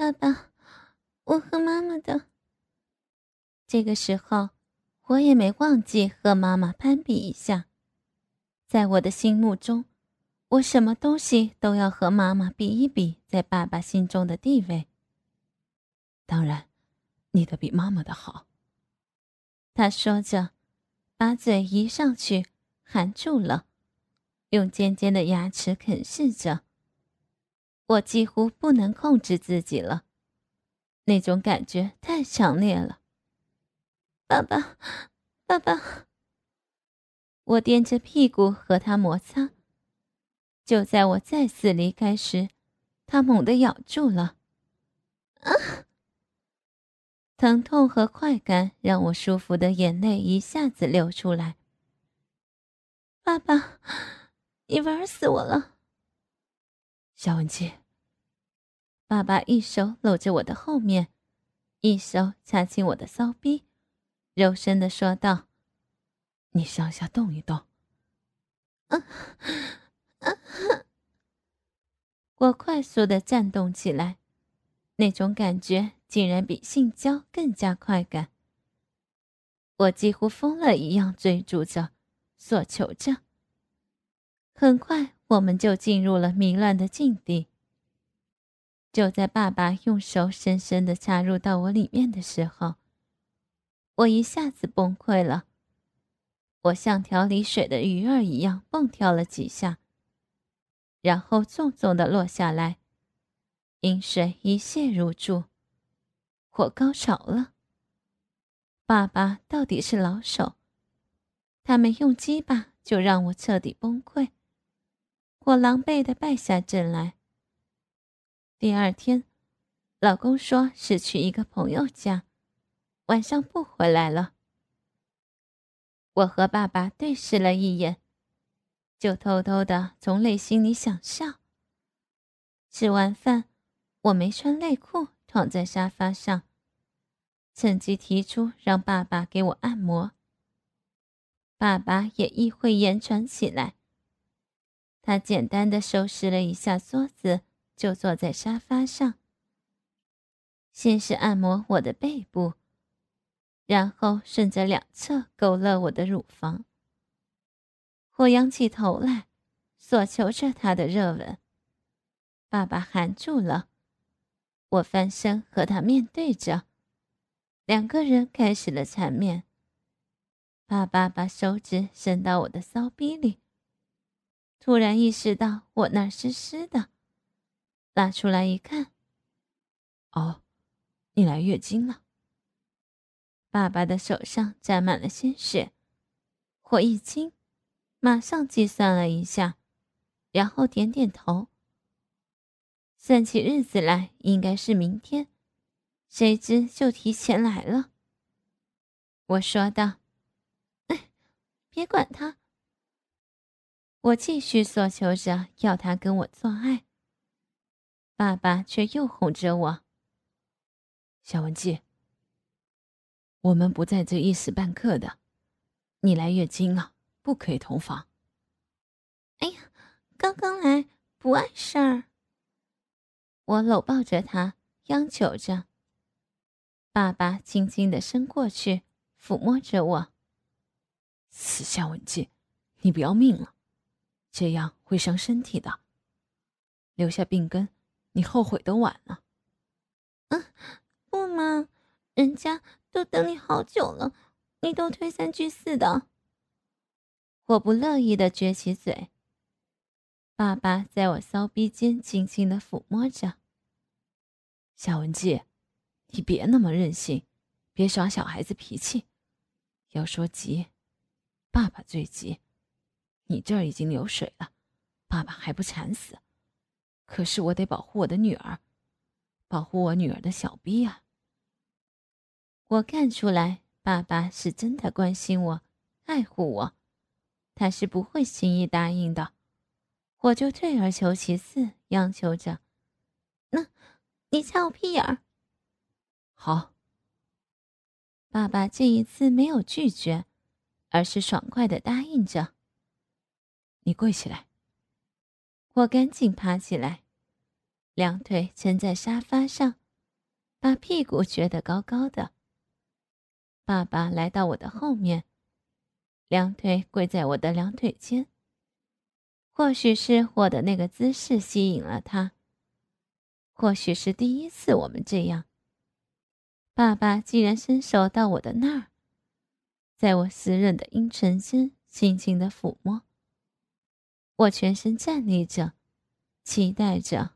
爸爸，我和妈妈的。这个时候，我也没忘记和妈妈攀比一下。在我的心目中，我什么东西都要和妈妈比一比，在爸爸心中的地位。当然，你的比妈妈的好。他说着，把嘴移上去，含住了，用尖尖的牙齿啃噬着。我几乎不能控制自己了，那种感觉太强烈了。爸爸，爸爸。我垫着屁股和他摩擦。就在我再次离开时，他猛地咬住了。啊！疼痛和快感让我舒服的眼泪一下子流出来。爸爸，你玩死我了，小文姬。爸爸一手搂着我的后面，一手掐起我的骚逼，柔声的说道。你上下动一动。我快速的颤动起来，那种感觉竟然比性交更加快感。我几乎疯了一样追逐着，索求着。很快，我们就进入了迷乱的境地。就在爸爸用手深深的插入到我里面的时候，我一下子崩溃了。我像条离水的鱼儿一样蹦跳了几下，然后重重的落下来，饮水一泻如注。我高潮了。爸爸到底是老手，他没用鸡巴就让我彻底崩溃，我狼狈的败下阵来。第二天，老公说是去一个朋友家，晚上不回来了。我和爸爸对视了一眼，就偷偷的从内心里想笑。吃完饭，我没穿内裤，躺在沙发上，趁机提出让爸爸给我按摩。爸爸也意会言传起来，他简单的收拾了一下桌子，就坐在沙发上，先是按摩我的背部。然后顺着两侧勾勒我的乳房。我仰起头来，索求着他的热吻。爸爸含住了，我翻身和他面对着，两个人开始了缠绵。爸爸把手指伸到我的骚逼里，突然意识到我那湿湿的，拉出来一看，哦，你来月经了。爸爸的手上沾满了鲜血，我一惊，马上计算了一下，然后点点头。算起日子来，应该是明天，谁知就提前来了。我说道：“哎，别管他。”我继续索求着要他跟我做爱，爸爸却又哄着我：“小文姬。”我们不在这一时半刻的，你来月经了，不可以同房。哎呀，刚刚来不碍事儿。我搂抱着他，央求着。爸爸轻轻的伸过去，抚摸着我。死夏文姬，你不要命了？这样会伤身体的，留下病根，你后悔都晚了。嗯，不嘛，人家。都等你好久了，你都推三拒四的。我不乐意的撅起嘴。爸爸在我骚逼间轻轻的抚摸着。夏文姬，你别那么任性，别耍小孩子脾气。要说急，爸爸最急。你这儿已经流水了，爸爸还不惨死。可是我得保护我的女儿，保护我女儿的小逼啊。我看出来，爸爸是真的关心我、爱护我，他是不会轻易答应的。我就退而求其次，央求着：“那，你掐我屁眼儿。”好。爸爸这一次没有拒绝，而是爽快的答应着。你跪起来。我赶紧爬起来，两腿撑在沙发上，把屁股撅得高高的。爸爸来到我的后面，两腿跪在我的两腿间。或许是我的那个姿势吸引了他，或许是第一次我们这样。爸爸竟然伸手到我的那儿，在我湿润的阴唇间轻轻的抚摸。我全身站立着，期待着。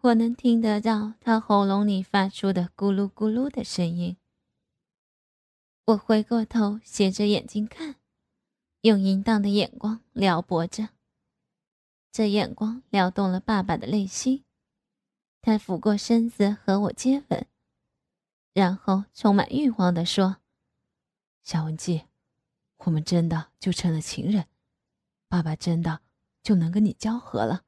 我能听得到他喉咙里发出的咕噜咕噜的声音。我回过头，斜着眼睛看。用淫荡的眼光撩拨着，这眼光撩动了爸爸的内心。他俯过身子和我接吻，然后充满欲望地说：“夏文姬，我们真的就成了情人，爸爸真的就能跟你交合了。”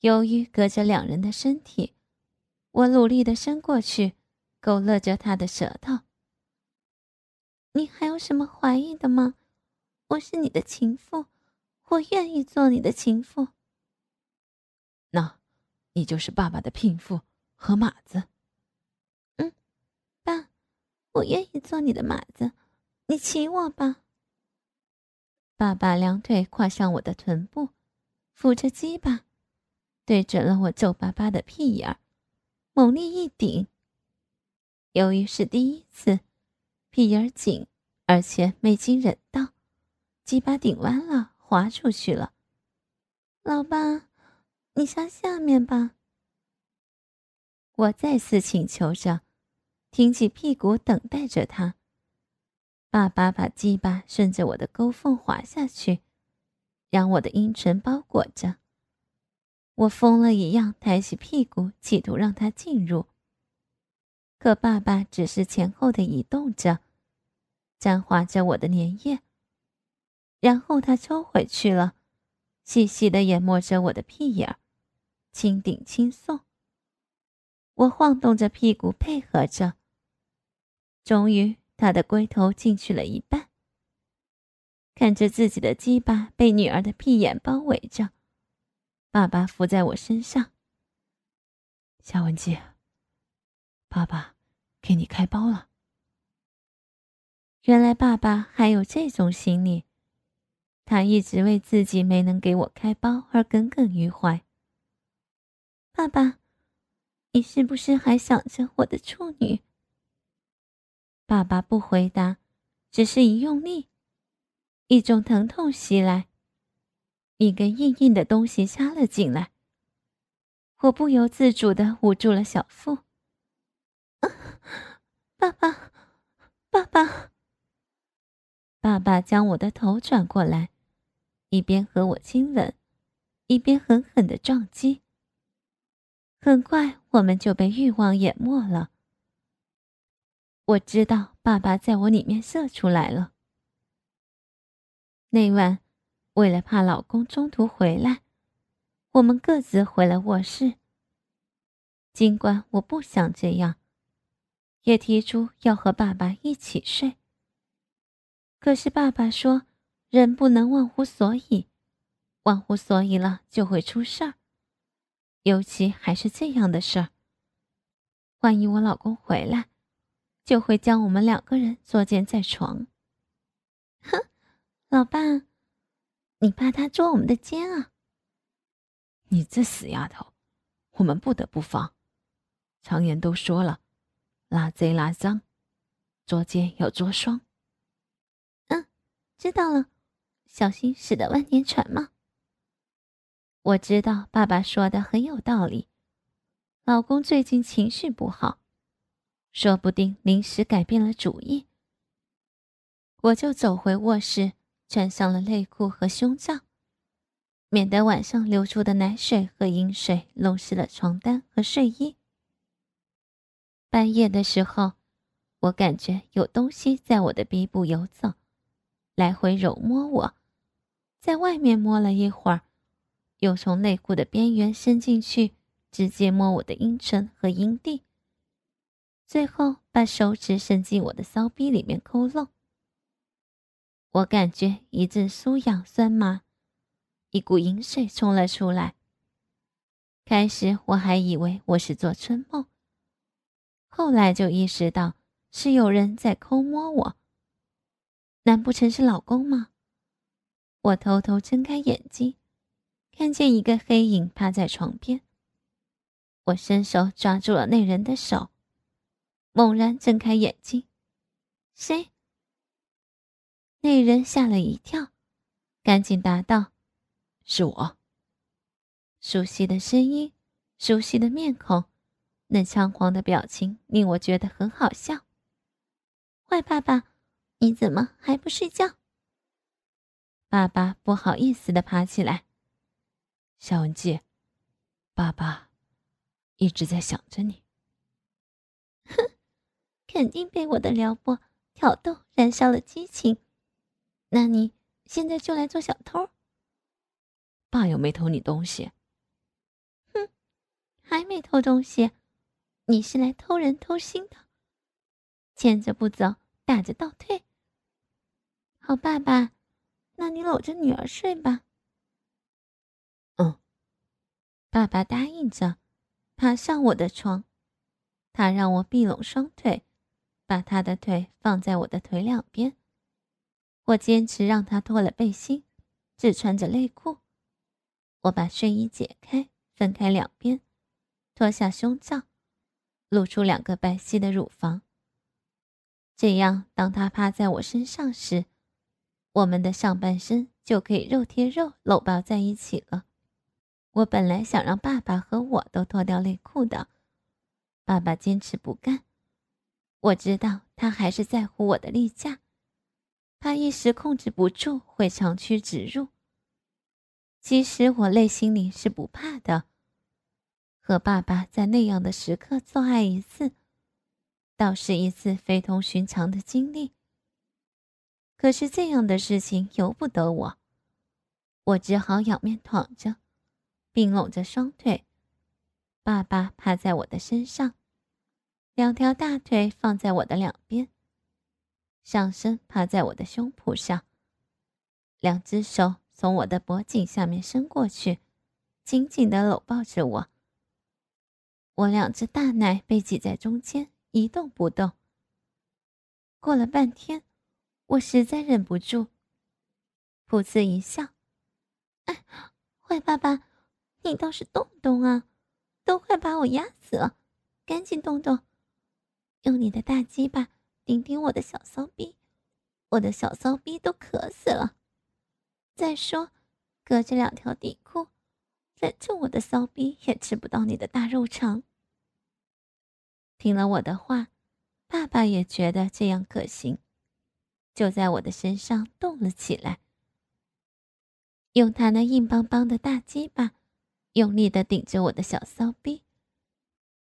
由于隔着两人的身体，我努力的伸过去，勾勒着他的舌头。你还有什么怀疑的吗？我是你的情妇，我愿意做你的情妇。那，你就是爸爸的聘妇和马子。嗯，爸，我愿意做你的马子，你骑我吧。爸爸两腿跨上我的臀部，扶着鸡巴，对准了我皱巴巴的屁眼儿，猛力一顶。由于是第一次，屁眼儿紧，而且没经忍道。鸡巴顶弯了，滑出去了。老爸，你上下面吧。我再次请求着，挺起屁股等待着他。爸爸把鸡巴顺着我的沟缝滑下去，让我的阴唇包裹着。我疯了一样抬起屁股，企图让他进入。可爸爸只是前后的移动着，沾滑着我的粘液。然后他抽回去了，细细的研磨着我的屁眼儿，轻顶轻送。我晃动着屁股配合着。终于，他的龟头进去了一半。看着自己的鸡巴被女儿的屁眼包围着，爸爸伏在我身上。夏文姬，爸爸给你开包了。原来爸爸还有这种心理。他一直为自己没能给我开包而耿耿于怀。爸爸，你是不是还想着我的处女？爸爸不回答，只是一用力，一种疼痛袭来，一根硬硬的东西插了进来。我不由自主的捂住了小腹。爸爸，爸爸，爸爸将我的头转过来。一边和我亲吻，一边狠狠的撞击。很快，我们就被欲望淹没了。我知道爸爸在我里面射出来了。那晚，为了怕老公中途回来，我们各自回了卧室。尽管我不想这样，也提出要和爸爸一起睡。可是爸爸说。人不能忘乎所以，忘乎所以了就会出事儿，尤其还是这样的事儿。万一我老公回来，就会将我们两个人作践在床。哼，老爸，你怕他捉我们的奸啊？你这死丫头，我们不得不防。常言都说了，拉贼拉赃，捉奸要捉双。嗯，知道了。小心驶得万年船嘛？我知道爸爸说的很有道理。老公最近情绪不好，说不定临时改变了主意。我就走回卧室，穿上了内裤和胸罩，免得晚上流出的奶水和饮水弄湿了床单和睡衣。半夜的时候，我感觉有东西在我的鼻部游走，来回揉摸我。在外面摸了一会儿，又从内裤的边缘伸进去，直接摸我的阴唇和阴蒂，最后把手指伸进我的骚逼里面抠弄。我感觉一阵酥痒酸麻，一股淫水冲了出来。开始我还以为我是做春梦，后来就意识到是有人在抠摸我。难不成是老公吗？我偷偷睁开眼睛，看见一个黑影趴在床边。我伸手抓住了那人的手，猛然睁开眼睛，谁？那人吓了一跳，赶紧答道：“是我。”熟悉的声音，熟悉的面孔，那猖狂的表情令我觉得很好笑。坏爸爸。你怎么还不睡觉？爸爸不好意思的爬起来。小文姬，爸爸一直在想着你。哼，肯定被我的撩拨、挑逗燃烧了激情。那你现在就来做小偷？爸又没偷你东西。哼，还没偷东西，你是来偷人偷心的。牵着不走，打着倒退。好，爸爸，那你搂着女儿睡吧。嗯，爸爸答应着，爬上我的床。他让我闭拢双腿，把他的腿放在我的腿两边。我坚持让他脱了背心，只穿着内裤。我把睡衣解开，分开两边，脱下胸罩，露出两个白皙的乳房。这样，当他趴在我身上时，我们的上半身就可以肉贴肉搂抱在一起了。我本来想让爸爸和我都脱掉内裤的，爸爸坚持不干。我知道他还是在乎我的例假，怕一时控制不住会长驱直入。其实我内心里是不怕的，和爸爸在那样的时刻做爱一次，倒是一次非同寻常的经历。可是这样的事情由不得我，我只好仰面躺着，并拢着双腿。爸爸趴在我的身上，两条大腿放在我的两边，上身趴在我的胸脯上，两只手从我的脖颈下面伸过去，紧紧地搂抱着我。我两只大奶被挤在中间，一动不动。过了半天。我实在忍不住，噗呲一笑。哎，坏爸爸，你倒是动动啊，都快把我压死了，赶紧动动，用你的大鸡巴顶顶我的小骚逼，我的小骚逼都渴死了。再说，隔着两条底裤，反正我的骚逼也吃不到你的大肉肠。听了我的话，爸爸也觉得这样可行。就在我的身上动了起来，用他那硬邦邦的大鸡巴，用力的顶着我的小骚逼。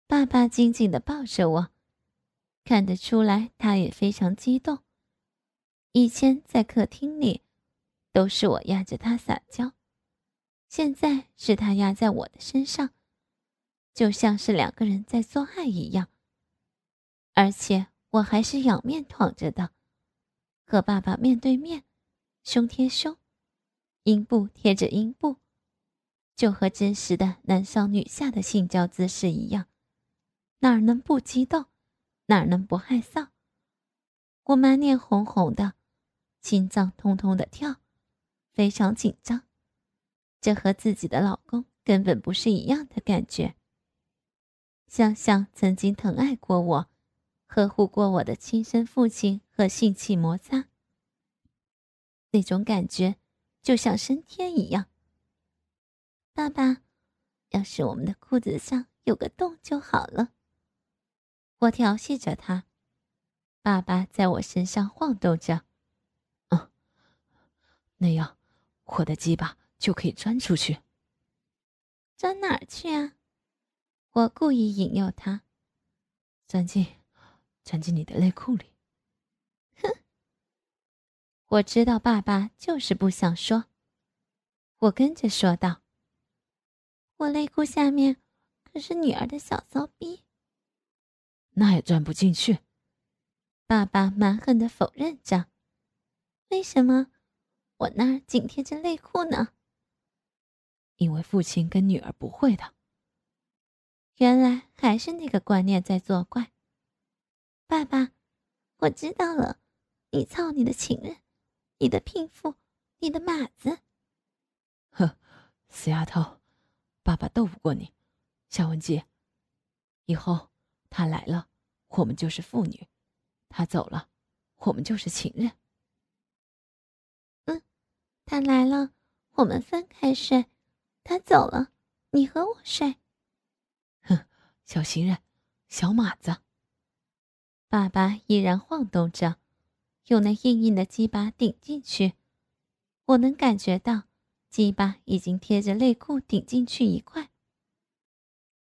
爸爸紧紧的抱着我，看得出来他也非常激动。以前在客厅里，都是我压着他撒娇，现在是他压在我的身上，就像是两个人在做爱一样。而且我还是仰面躺着的。和爸爸面对面，胸贴胸，阴部贴着阴部，就和真实的男上女下的性交姿势一样，哪能不激动，哪能不害臊？我满脸红红的，心脏通通的跳，非常紧张。这和自己的老公根本不是一样的感觉。想想曾经疼爱过我。呵护过我的亲生父亲和性器摩擦，那种感觉就像升天一样。爸爸，要是我们的裤子上有个洞就好了。我调戏着他，爸爸在我身上晃动着。嗯，那样我的鸡巴就可以钻出去。钻哪儿去啊？我故意引诱他，钻进。钻进你的内裤里。哼！我知道爸爸就是不想说。我跟着说道：“我内裤下面可是女儿的小骚逼。”那也钻不进去。爸爸蛮横的否认着。为什么？我那儿紧贴着内裤呢。因为父亲跟女儿不会的。原来还是那个观念在作怪。爸爸，我知道了，你操你的情人，你的聘妇，你的马子。哼，死丫头，爸爸斗不过你。夏文姬，以后他来了，我们就是父女；他走了，我们就是情人。嗯，他来了，我们分开睡；他走了，你和我睡。哼，小情人，小马子。爸爸依然晃动着，用那硬硬的鸡巴顶进去。我能感觉到，鸡巴已经贴着内裤顶进去一块。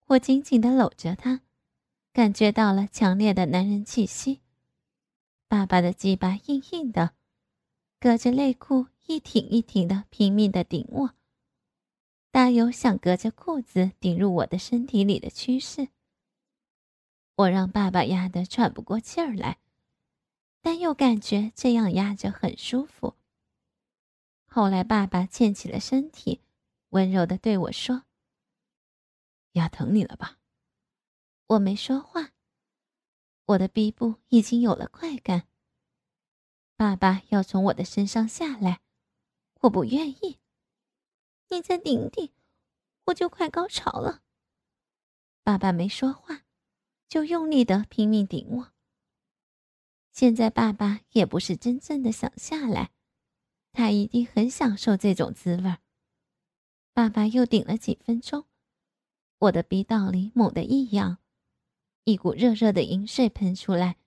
我紧紧地搂着他，感觉到了强烈的男人气息。爸爸的鸡巴硬硬的，隔着内裤一挺一挺的拼命地顶我，大有想隔着裤子顶入我的身体里的趋势。我让爸爸压得喘不过气儿来，但又感觉这样压着很舒服。后来，爸爸欠起了身体，温柔地对我说：“压疼你了吧？”我没说话。我的鼻部已经有了快感。爸爸要从我的身上下来，我不愿意。你再顶顶，我就快高潮了。爸爸没说话。就用力的拼命顶我。现在爸爸也不是真正的想下来，他一定很享受这种滋味。爸爸又顶了几分钟，我的鼻道里猛地一痒，一股热热的淫水喷出来，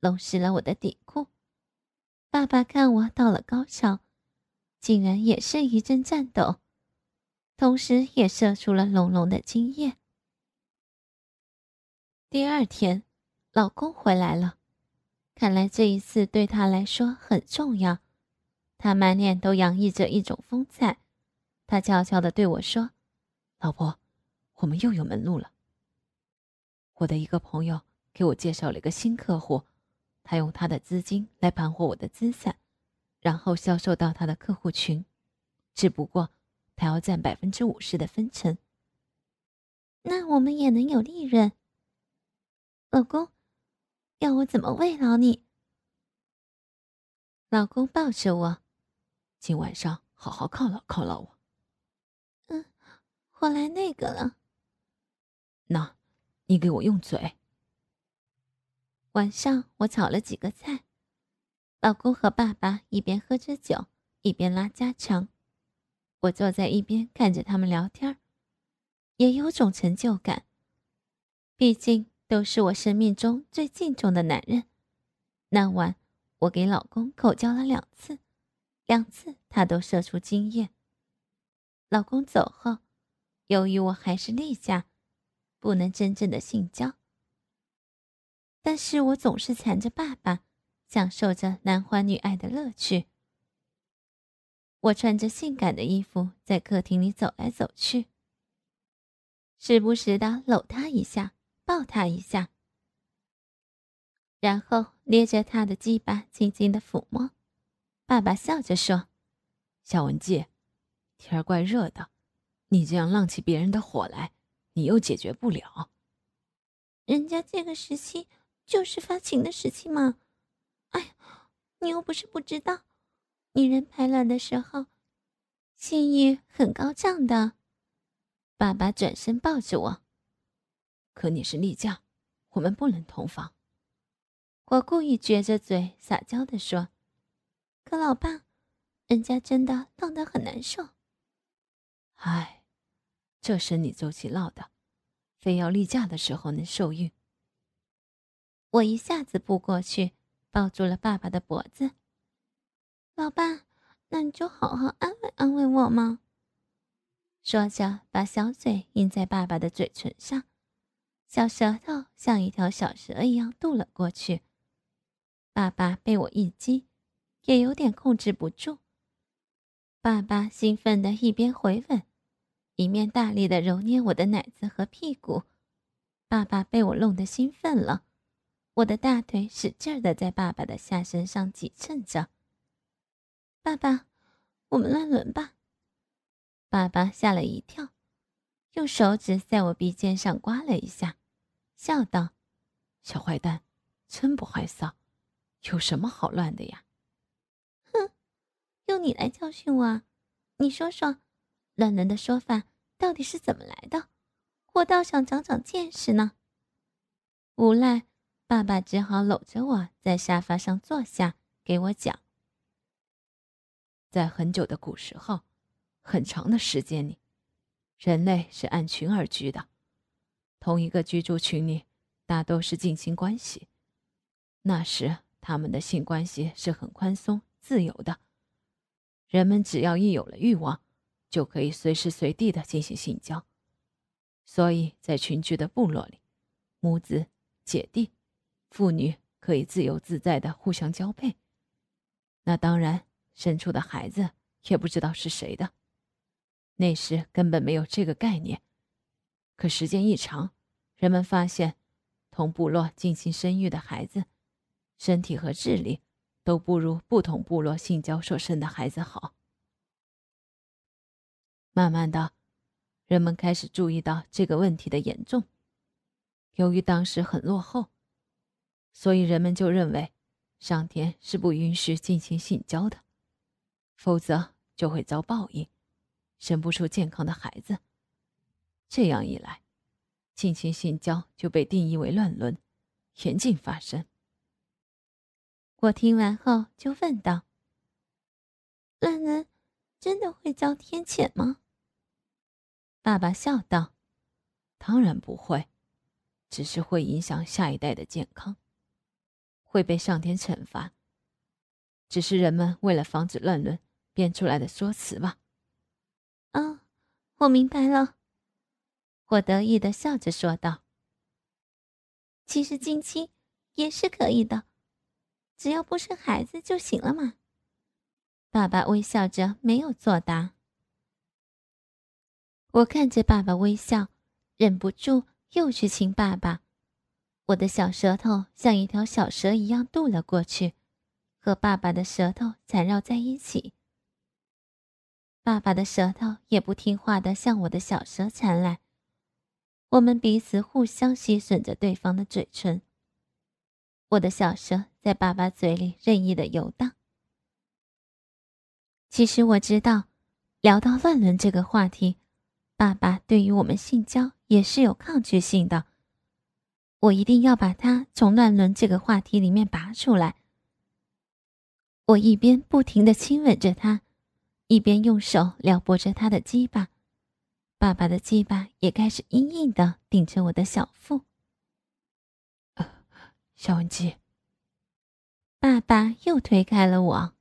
弄湿了我的底裤。爸爸看我到了高潮，竟然也是一阵颤抖，同时也射出了浓浓的精液。第二天，老公回来了，看来这一次对他来说很重要。他满脸都洋溢着一种风采。他悄悄地对我说：“老婆，我们又有门路了。我的一个朋友给我介绍了一个新客户，他用他的资金来盘活我的资产，然后销售到他的客户群。只不过，他要占百分之五十的分成。那我们也能有利润。”老公，要我怎么慰劳你？老公抱着我，今晚上好好犒劳犒劳我。嗯，我来那个了。那，你给我用嘴。晚上我炒了几个菜，老公和爸爸一边喝着酒，一边拉家常。我坐在一边看着他们聊天，也有种成就感。毕竟。都是我生命中最敬重的男人。那晚，我给老公口交了两次，两次他都射出精液。老公走后，由于我还是例假，不能真正的性交。但是我总是缠着爸爸，享受着男欢女爱的乐趣。我穿着性感的衣服在客厅里走来走去，时不时的搂他一下。抱他一下，然后捏着他的鸡巴，轻轻的抚摸。爸爸笑着说：“小文姬，天儿怪热的，你这样浪起别人的火来，你又解决不了。人家这个时期就是发情的时期嘛。哎，你又不是不知道，女人排卵的时候，性欲很高涨的。”爸爸转身抱着我。可你是例假，我们不能同房。我故意撅着嘴撒娇的说：“可老爸，人家真的浪得很难受。”哎，这生理周期落的，非要例假的时候能受孕。我一下子扑过去，抱住了爸爸的脖子。老爸，那你就好好安慰安慰我嘛。说着，把小嘴印在爸爸的嘴唇上。小舌头像一条小蛇一样渡了过去，爸爸被我一击，也有点控制不住。爸爸兴奋的一边回吻，一面大力的揉捏我的奶子和屁股。爸爸被我弄得兴奋了，我的大腿使劲的在爸爸的下身上挤蹭着。爸爸，我们乱伦吧？爸爸吓了一跳。用手指在我鼻尖上刮了一下，笑道：“小坏蛋，真不害臊，有什么好乱的呀？”哼，用你来教训我？你说说，乱伦的说法到底是怎么来的？我倒想长长见识呢。无奈，爸爸只好搂着我在沙发上坐下，给我讲。在很久的古时候，很长的时间里，人类是按群而居的，同一个居住群里大都是近亲关系。那时，他们的性关系是很宽松、自由的，人们只要一有了欲望，就可以随时随地的进行性交。所以在群居的部落里，母子。姐弟、父女可以自由自在的互相交配。那当然，生出的孩子也不知道是谁的。那时根本没有这个概念。可时间一长，人们发现，同部落进行生育的孩子，身体和智力都不如不同部落性交所生的孩子好。慢慢的，人们开始注意到这个问题的严重。由于当时很落后，所以人们就认为，上天是不允许进行性交的，否则就会遭报应，生不出健康的孩子。这样一来，进行性交就被定义为乱伦，严禁发生。我听完后就问道：“乱伦真的会遭天谴吗？”爸爸笑道：“当然不会。”只是会影响下一代的健康，会被上天惩罚。只是人们为了防止乱伦编出来的说辞吧。啊，我明白了。我得意的笑着说道：“其实近亲也是可以的，只要不生孩子就行了嘛。”爸爸微笑着没有作答。我看着爸爸微笑，忍不住。又去亲爸爸，我的小舌头像一条小蛇一样渡了过去，和爸爸的舌头缠绕在一起。爸爸的舌头也不听话的向我的小蛇缠来，我们彼此互相吸吮着对方的嘴唇。我的小蛇在爸爸嘴里任意的游荡。其实我知道，聊到乱伦这个话题。爸爸对于我们性交也是有抗拒性的，我一定要把他从乱伦这个话题里面拔出来。我一边不停的亲吻着他，一边用手撩拨着他的鸡巴，爸爸的鸡巴也开始硬硬的顶着我的小腹。小文姬，爸爸又推开了我。